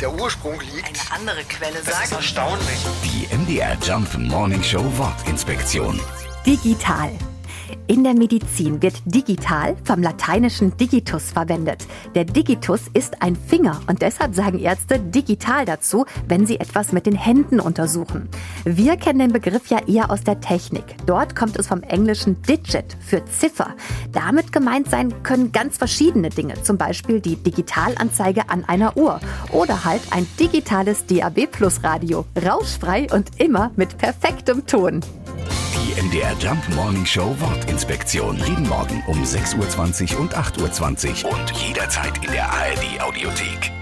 der Ursprung liegt. Eine andere Quelle Das ist sagt. erstaunlich. Die MDR Jump Morning Show Wortinspektion. Digital. In der Medizin wird digital vom lateinischen digitus verwendet. Der Digitus ist ein Finger und deshalb sagen Ärzte digital dazu, wenn sie etwas mit den Händen untersuchen. Wir kennen den Begriff ja eher aus der Technik. Dort kommt es vom englischen Digit für Ziffer. Damit gemeint sein können ganz verschiedene Dinge, zum Beispiel die Digitalanzeige an einer Uhr oder halt ein digitales DAB Plus Radio, rauschfrei und immer mit perfektem Ton. Die MDR Jump Morning Show Wortinspektion. Jeden Morgen um 6.20 Uhr und 8.20 Uhr und jederzeit in der ARD Audiothek.